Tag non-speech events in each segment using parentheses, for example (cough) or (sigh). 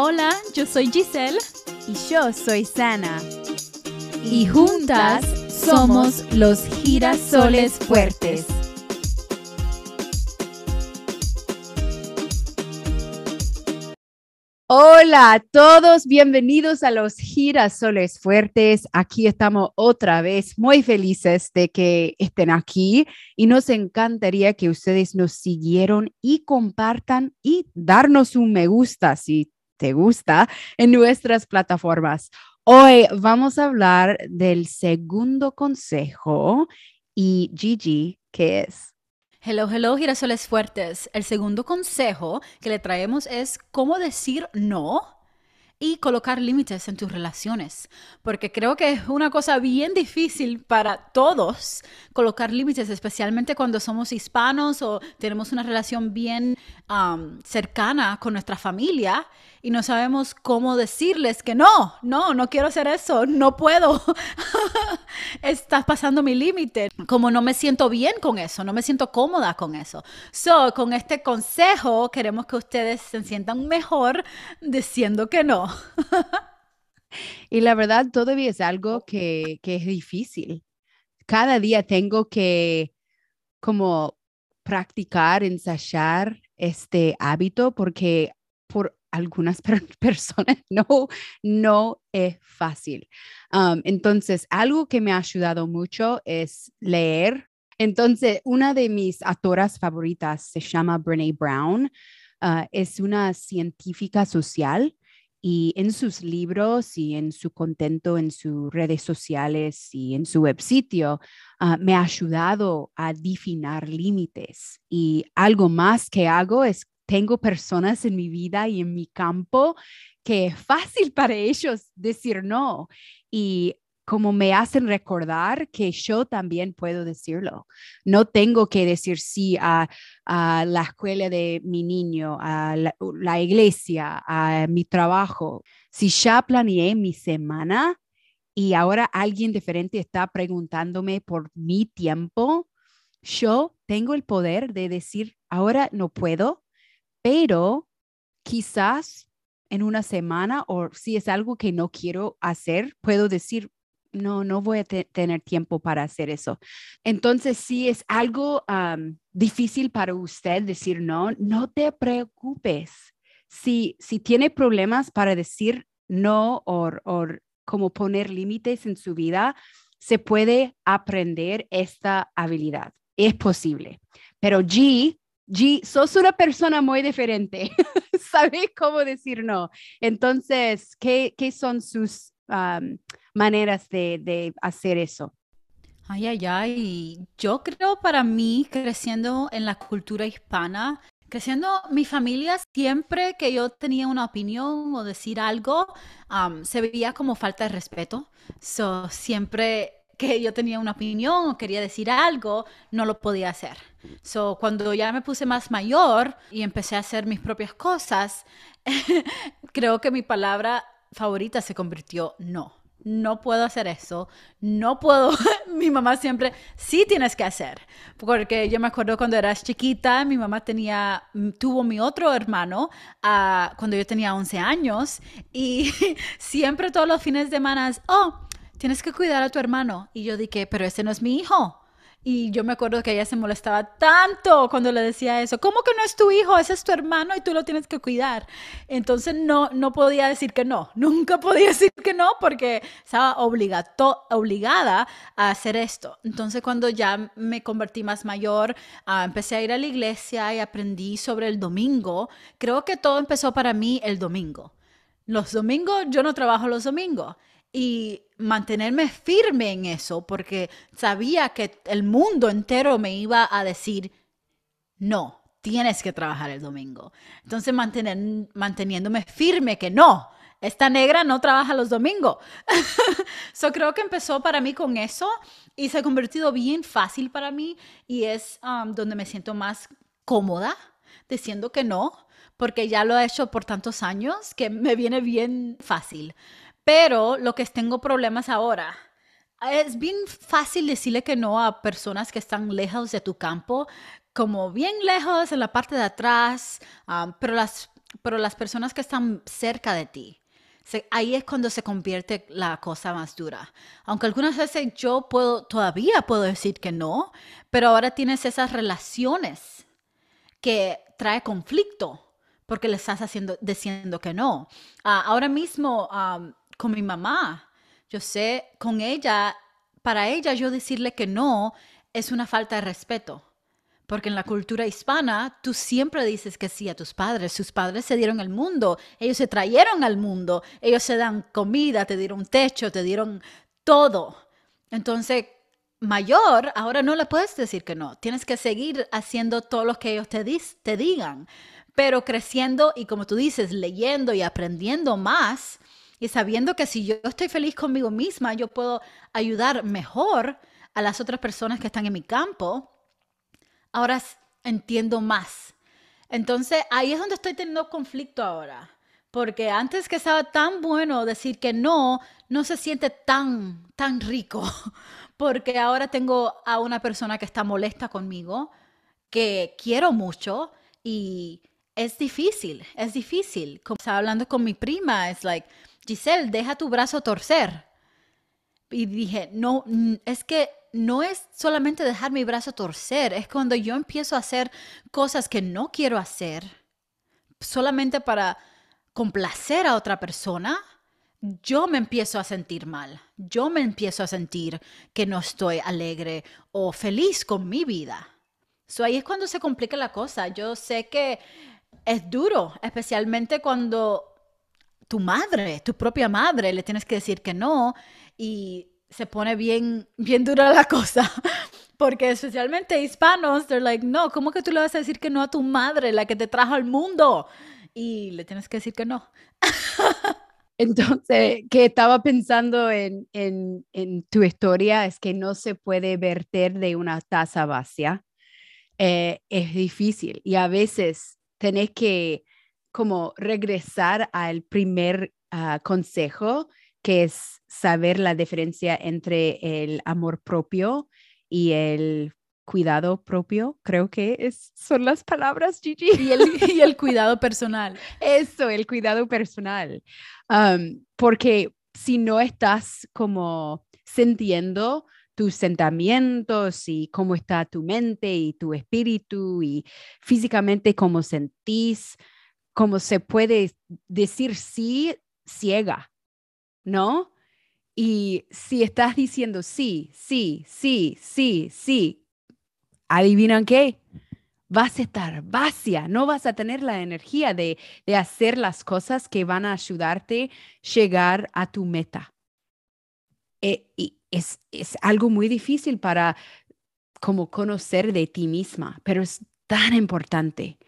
Hola, yo soy Giselle. Y yo soy Sana. Y juntas somos los girasoles fuertes. Hola a todos, bienvenidos a los girasoles fuertes. Aquí estamos otra vez muy felices de que estén aquí y nos encantaría que ustedes nos siguieron y compartan y darnos un me gusta si te gusta en nuestras plataformas. Hoy vamos a hablar del segundo consejo y Gigi, ¿qué es? Hello, hello, girasoles fuertes. El segundo consejo que le traemos es cómo decir no y colocar límites en tus relaciones, porque creo que es una cosa bien difícil para todos colocar límites, especialmente cuando somos hispanos o tenemos una relación bien cercana con nuestra familia y no sabemos cómo decirles que no, no, no quiero hacer eso, no puedo, (laughs) estás pasando mi límite, como no me siento bien con eso, no me siento cómoda con eso. So, con este consejo queremos que ustedes se sientan mejor diciendo que no. (laughs) y la verdad todavía es algo que, que es difícil. Cada día tengo que como practicar, ensayar este hábito porque por algunas (laughs) personas no, no es fácil. Um, entonces, algo que me ha ayudado mucho es leer. Entonces, una de mis autoras favoritas se llama Brene Brown. Uh, es una científica social y en sus libros y en su contento en sus redes sociales y en su web sitio, uh, me ha ayudado a definir límites. Y algo más que hago es tengo personas en mi vida y en mi campo que es fácil (laughs) para ellos decir no. Y como me hacen recordar que yo también puedo decirlo. No tengo que decir sí a, la escuela de mi niño, a la, la, iglesia, a mi trabajo. Si ya planeé mi semana y ahora alguien diferente está preguntándome por mi tiempo, yo tengo el poder de decir, ahora no puedo, pero quizás en una semana o si es algo que no quiero hacer, puedo decir, no, no voy a tener tiempo para hacer eso. Entonces, si es algo difícil para usted decir no, no te preocupes. Si, si tiene problemas para decir no o, o como poner límites en su vida, se puede aprender esta habilidad. Es posible. Pero G G, sos una persona muy diferente, (laughs) sabes cómo decir no. Entonces, ¿qué, qué son sus maneras de, de, hacer eso? Ay, ay, ay. Yo creo para mí, creciendo en la cultura hispana, creciendo mi familia, siempre que yo tenía una opinión o decir algo, se veía como falta de respeto. So, siempre que yo tenía una opinión o quería decir algo, no lo podía hacer. So, cuando ya me puse más mayor y empecé a hacer mis propias cosas, (laughs) creo que mi palabra favorita se convirtió no. No puedo hacer eso, no puedo. (laughs) mi mamá siempre, sí tienes que hacer. Porque yo me acuerdo cuando eras chiquita, mi mamá tenía, tuvo mi otro hermano uh, cuando yo tenía 11 años y (laughs) siempre todos los fines de semana, oh, tienes que cuidar a tu hermano. Y yo dije, pero ese no es mi hijo. Y yo me acuerdo que ella se molestaba tanto cuando le decía eso. ¿Cómo que no es tu hijo? Ese es tu hermano y tú lo tienes que cuidar. Entonces no, no podía decir que no. (laughs) Nunca podía decir que no porque estaba obligato, obligada a hacer esto. Entonces cuando ya me convertí más mayor, uh, empecé a ir a la iglesia y aprendí sobre el domingo. Creo que todo empezó para mí el domingo. Los domingos, yo no trabajo los domingos y mantenerme firme en eso porque sabía que el mundo entero me iba a decir, no, tienes que trabajar el domingo. Entonces mantener, manteniéndome firme que no, esta negra no trabaja los domingos. (laughs) so creo que empezó para mí con eso y se ha convertido bien fácil para mí y es um, donde me siento más cómoda diciendo que no, porque ya lo he hecho por tantos años que me viene bien fácil. Pero lo que tengo problemas ahora, es bien fácil decirle que no a personas que están lejos de tu campo, como bien lejos en la parte de atrás, pero las pero las personas que están cerca de ti, ahí es cuando se convierte la cosa más dura. Aunque algunas veces yo puedo, todavía puedo decir que no, pero ahora tienes esas relaciones que trae conflicto porque le estás haciendo, diciendo que no. Ah, ahora mismo con mi mamá, yo sé, con ella, para ella yo decirle que no es una falta de respeto. Porque en la cultura hispana tú siempre dices que sí a tus padres. Sus padres se dieron el mundo, ellos se trajeron al mundo, ellos se dan comida, te dieron techo, te dieron todo. Entonces, mayor, ahora no le puedes decir que no. Tienes que seguir haciendo todo lo que ellos te, te digan. Pero creciendo y como tú dices, leyendo y aprendiendo más y sabiendo que si yo estoy feliz conmigo misma, yo puedo ayudar mejor a las otras personas que están en mi campo ahora entiendo más. Entonces ahí es donde estoy teniendo conflicto ahora. Porque antes que estaba tan bueno decir que no, no se siente tan, tan rico. (laughs) Porque ahora tengo a una persona que está molesta conmigo, que quiero mucho y es difícil, es difícil. Como estaba hablando con mi prima, es like, Giselle, deja tu brazo torcer. Y dije, no, es que no es solamente dejar mi brazo torcer, es cuando yo empiezo a hacer cosas que no quiero hacer solamente para complacer a otra persona, yo me empiezo a sentir mal, yo me empiezo a sentir que no estoy alegre o feliz con mi vida. So, ahí es cuando se complica la cosa. Yo sé que es duro, especialmente cuando tu madre, tu propia madre, le tienes que decir que no y se pone bien, bien dura la cosa. (laughs) Porque especialmente hispanos, they're like, no, ¿cómo que tú le vas a decir que no a tu madre, la que te trajo al mundo? Y le tienes que decir que no. (laughs) Entonces, que estaba pensando en, en, en, tu historia es que no se puede verter de una taza vacía. Eh, es difícil y a veces tenés que como regresar al primer ah, consejo que es saber la diferencia entre el amor propio y el cuidado propio, creo que es, son las palabras, Gigi. Y el, y el cuidado personal. (laughs) Eso, el cuidado personal. porque si no estás como sintiendo tus sentimientos y cómo está tu mente y tu espíritu y físicamente cómo sentís, cómo se puede decir sí ciega, ¿no? Y si estás diciendo sí, sí, sí, sí, sí, ¿adivinan qué? Vas a estar vacía, no vas a tener la energía de, hacer las cosas que van a ayudarte llegar a tu meta. Eh, y es, es algo muy difícil para como conocer de ti misma, pero es tan importante.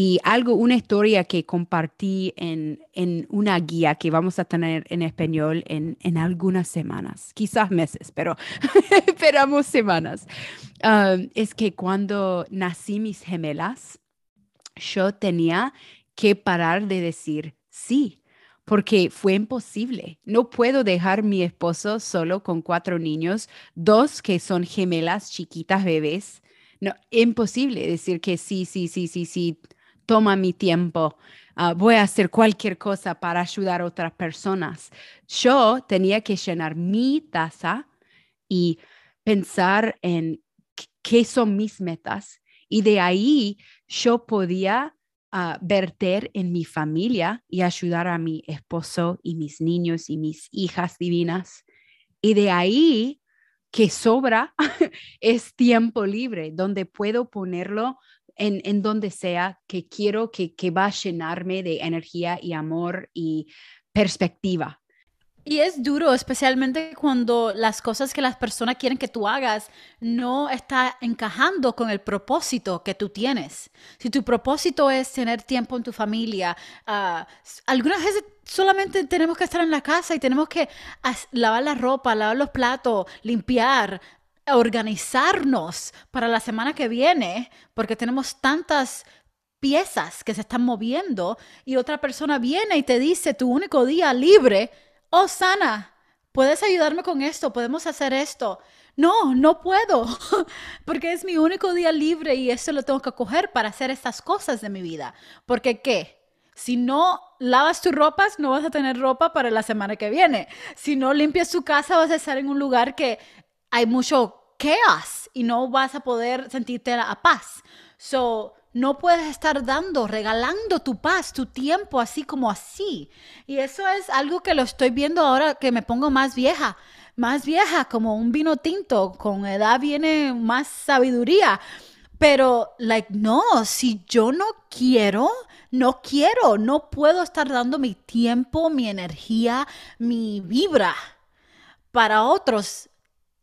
Y algo, una historia que compartí en, en una guía que vamos a tener en español en, en algunas semanas, quizás meses, pero (laughs) esperamos semanas. Es que cuando nací mis gemelas, yo tenía que parar de decir sí, porque fue imposible. No puedo dejar mi esposo solo con cuatro niños, dos que son gemelas chiquitas bebés. No, imposible decir que sí, sí, sí, sí, sí toma mi tiempo, ah, voy a hacer cualquier cosa para ayudar a otras personas. Yo tenía que llenar mi taza y pensar en qué son mis metas y de ahí yo podía ah, verter en mi familia y ayudar a mi esposo y mis niños y mis hijas divinas. Y de ahí que sobra (laughs) es tiempo libre, donde puedo ponerlo en, donde sea que quiero que, que va a llenarme de energía y amor y perspectiva. Y es duro, especialmente cuando las cosas que las personas quieren que tú hagas no está encajando con el propósito que tú tienes. Si tu propósito es tener tiempo en tu familia, uh, algunas veces solamente tenemos que estar en la casa y tenemos que lavar la ropa, lavar los platos, limpiar, organizarnos para la semana que viene, porque tenemos tantas piezas que se están moviendo y otra persona viene y te dice tu único día libre, oh Sana, ¿puedes ayudarme con esto? ¿Podemos hacer esto? No, no puedo, (laughs) porque es mi único día libre y eso lo tengo que coger para hacer estas cosas de mi vida. Porque ¿qué? Si no lavas tus ropas, no vas a tener ropa para la semana que viene. Si no limpias tu casa, vas a estar en un lugar que hay mucho chaos y no vas a poder sentirte a paz. So, no puedes estar dando, regalando tu paz, tu tiempo, así como así. Y eso es algo que lo estoy viendo ahora que me pongo más vieja, más vieja, como un vino tinto. Con edad viene más sabiduría. Pero, like, no, si yo no quiero, no quiero, no puedo estar dando mi tiempo, mi energía, mi vibra para otros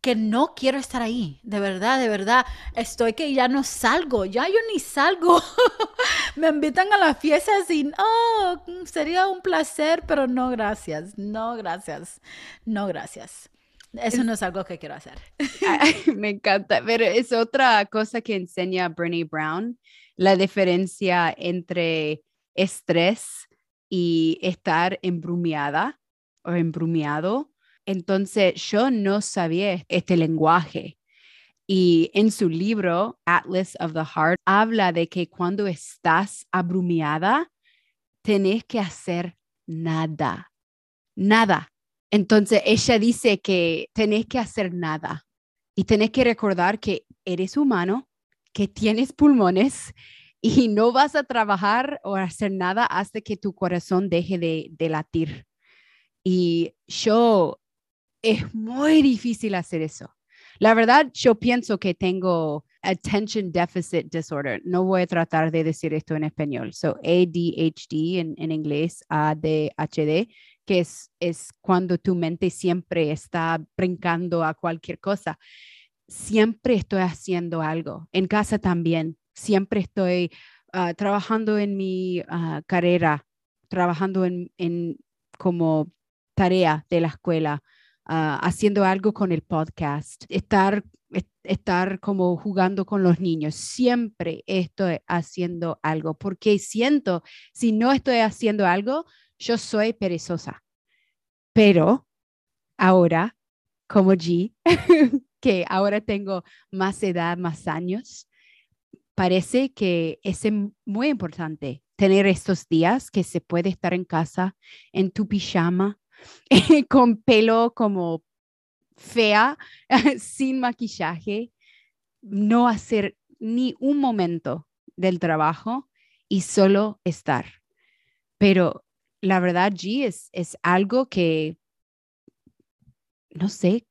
que no quiero estar ahí, de verdad, de verdad. Estoy que ya no salgo, ya yo ni salgo. (laughs) Me invitan a las fiestas y, oh, sería un placer, pero no gracias, no gracias, no gracias. Eso no es algo que quiero hacer. (laughs) Me encanta, pero es otra cosa que enseña Brené Brown, la diferencia entre estrés y estar embrumiada o embrumiado entonces yo no sabía este lenguaje. Y en su libro, Atlas of the Heart, habla de que cuando estás abrumiada, tenés que hacer nada, nada. Entonces ella dice que tenés que hacer nada y tenés que recordar que eres humano, que tienes pulmones (laughs) y no vas a trabajar o hacer nada hasta que tu corazón deje de, de latir. Y yo es muy difícil hacer eso. La verdad, yo pienso que tengo attention deficit disorder. No voy a tratar de decir esto en español. So, ADHD en, inglés, ADHD, que es, es cuando tu mente siempre está brincando a cualquier cosa. Siempre estoy haciendo algo. En casa también. Siempre estoy ah, trabajando en mi ah, carrera, trabajando en, en como tarea de la escuela Ah, haciendo algo con el podcast, estar, estar como jugando con los niños. Siempre estoy haciendo algo porque siento, si no estoy haciendo algo, yo soy perezosa. Pero ahora, como G, (laughs) que ahora tengo más edad, más años, parece que es muy importante tener estos días que se puede estar en casa, en tu pijama, (laughs) con pelo como fea, (laughs) sin maquillaje, no hacer ni un momento del trabajo y solo estar. Pero la verdad, G, es, es algo que no sé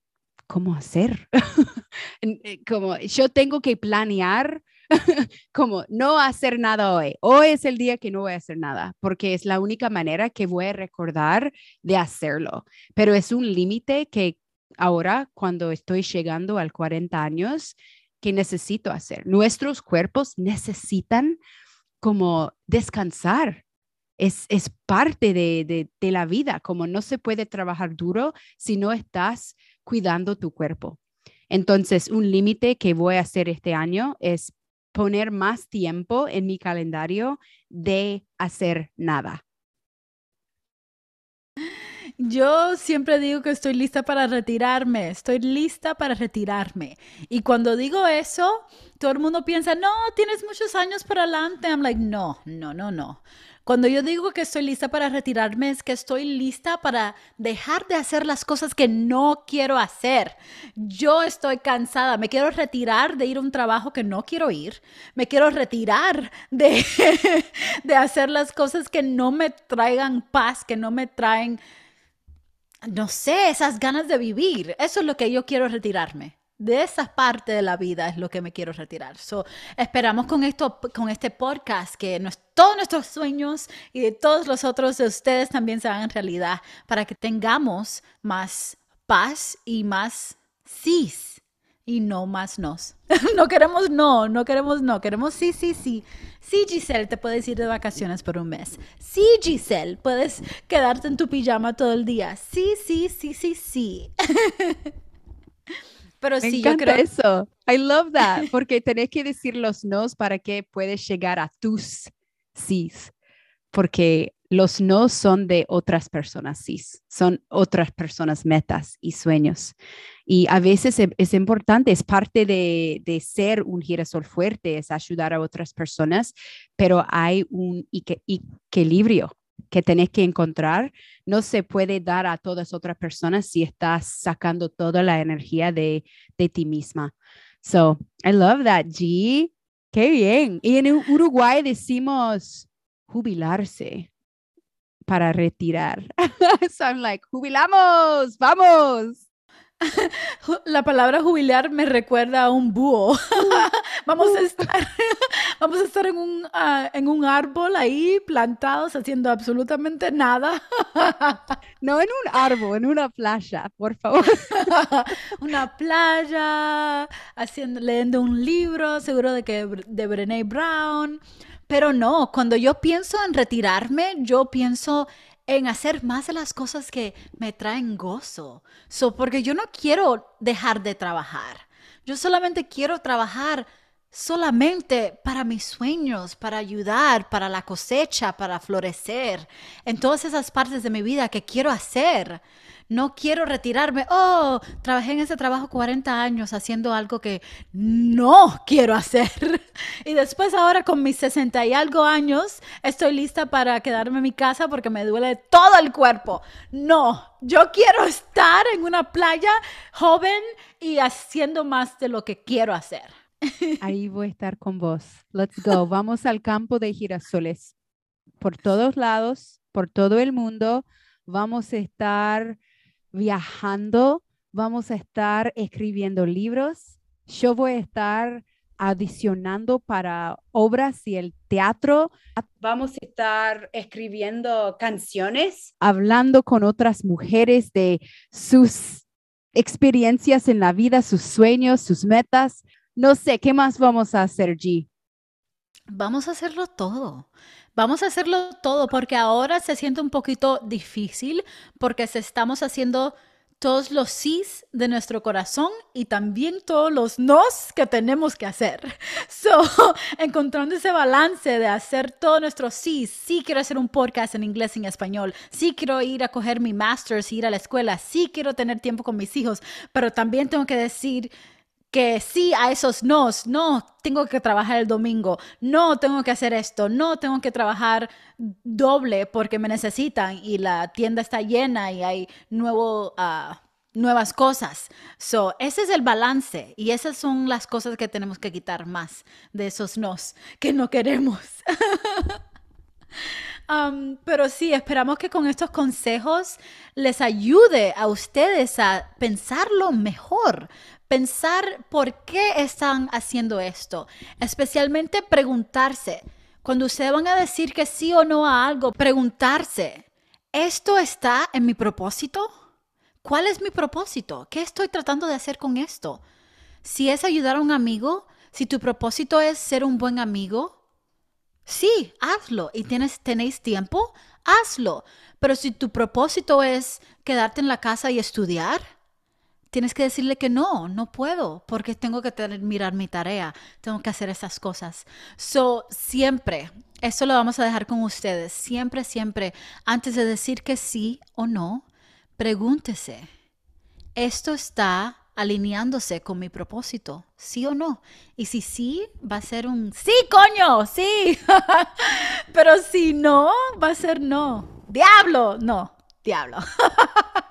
cómo hacer. (laughs) Eh, como yo tengo que planear (laughs) como no hacer nada hoy. Hoy es el día que no voy a hacer nada, porque es la única manera que voy a recordar de hacerlo. Pero es un límite que ahora, cuando estoy llegando al 40 años, que necesito hacer. Nuestros cuerpos necesitan como descansar. Es, es parte de, de, de la vida, como no se puede trabajar duro si no estás cuidando tu cuerpo. Entonces, un límite que voy a hacer este año es poner más tiempo en mi calendario de hacer nada. Yo siempre digo que estoy lista para retirarme, estoy lista para retirarme. Y cuando digo eso, todo el mundo piensa, no, tienes muchos años por adelante. I'm like, no, no, no, no. Cuando yo digo que estoy lista para retirarme, es que estoy lista para dejar de hacer las cosas que no quiero hacer. Yo estoy cansada, me quiero retirar de ir a un trabajo que no quiero ir, me quiero retirar de, (laughs) de hacer las cosas que no me traigan paz, que no me traen, no sé, esas ganas de vivir. Eso es lo que yo quiero retirarme de esa parte de la vida es lo que me quiero retirar. So, esperamos con esto, con este podcast, que todos nuestros sueños y de todos los otros de ustedes también se hagan realidad para que tengamos más paz y más sí y no más nos. (laughs) no queremos no, no queremos no, queremos sí, sí, sí. Sí, Giselle, te puedes ir de vacaciones por un mes. Sí, Giselle, puedes quedarte en tu pijama todo el día. Sí, sí, sí, sí, sí. (laughs) Pero Me sí, yo creo eso. I love that, porque tenés que decir los nos para que puedes llegar a tus sís. Porque los no son de otras personas, sí, son otras personas metas y sueños. Y a veces es, importante, es parte de, de, ser un girasol fuerte, es ayudar a otras personas, pero hay un equilibrio que tenés que encontrar. No se puede dar a todas otras personas si estás sacando toda la energía de, de ti misma. So, I love that, G. Qué bien. Y en Uruguay decimos jubilarse para retirar. (laughs) so I'm like, jubilamos, vamos. (laughs) La palabra jubilar me recuerda a un búho. (laughs) vamos, a estar, (laughs) vamos a estar en un, ah, en un árbol ahí plantados haciendo absolutamente nada. no en un árbol, en una playa, por favor. una playa, haciendo, leyendo un libro, seguro de que de Brené Brown. Pero no, cuando yo pienso en retirarme, yo pienso en hacer más de las cosas que me traen gozo. So, porque yo no quiero dejar de trabajar. Yo solamente quiero trabajar solamente para mis sueños, para ayudar, para la cosecha, para florecer, en todas esas partes de mi vida que quiero hacer no quiero retirarme. Oh, trabajé en ese trabajo 40 años haciendo algo que no quiero hacer. (laughs) Y después ahora con mis 60 y algo años estoy lista para quedarme en mi casa porque me duele todo el cuerpo. No, yo quiero estar en una playa joven y haciendo más de lo que quiero hacer. (laughs) Ahí voy a estar con vos. Let's go. (laughs) Vamos al campo de girasoles. Por todos lados, por todo el mundo, vamos a estar viajando, vamos a estar escribiendo libros, yo voy a estar adicionando para obras y el teatro. Vamos a estar escribiendo canciones, hablando con otras mujeres de sus experiencias en la vida, sus sueños, sus metas. No sé, ¿qué más vamos a hacer, G? Vamos a hacerlo todo. Vamos a hacerlo todo porque ahora se siente un poquito difícil porque se estamos haciendo todos los sís de nuestro corazón y también todos los nos que tenemos que hacer. (laughs) So, (laughs) encontrando ese balance de hacer todos nuestros sís. Sí quiero hacer un podcast en inglés y en español. Sí quiero ir a coger mi master's, ir a la escuela. Sí quiero tener tiempo con mis hijos, pero también tengo que decir que sí a esos nos, no, tengo que trabajar el domingo, no, tengo que hacer esto, no, tengo que trabajar doble porque me necesitan y la tienda está llena y hay nuevo, ah, nuevas cosas. So, ese es el balance y esas son las cosas que tenemos que quitar más de esos nos que no queremos. (laughs) Um, pero sí, esperamos que con estos consejos les ayude a ustedes a pensarlo mejor, pensar por qué están haciendo esto, especialmente preguntarse, cuando ustedes van a decir que sí o no a algo, preguntarse, ¿esto está en mi propósito? ¿Cuál es mi propósito? ¿Qué estoy tratando de hacer con esto? Si es ayudar a un amigo, si tu propósito es ser un buen amigo, sí, hazlo. ¿Y tienes, tenéis tiempo? Hazlo. Pero si tu propósito es quedarte en la casa y estudiar, tienes que decirle que no, no puedo, porque tengo que tener, mirar mi tarea, tengo que hacer esas cosas. So, siempre, eso lo vamos a dejar con ustedes, siempre, siempre, antes de decir que sí o no, pregúntese, ¿esto está alineándose con mi propósito? ¿Sí o no? Y si sí, va a ser un sí, coño, sí. (laughs) Pero si no, va a ser no. Diablo, no, diablo. (laughs)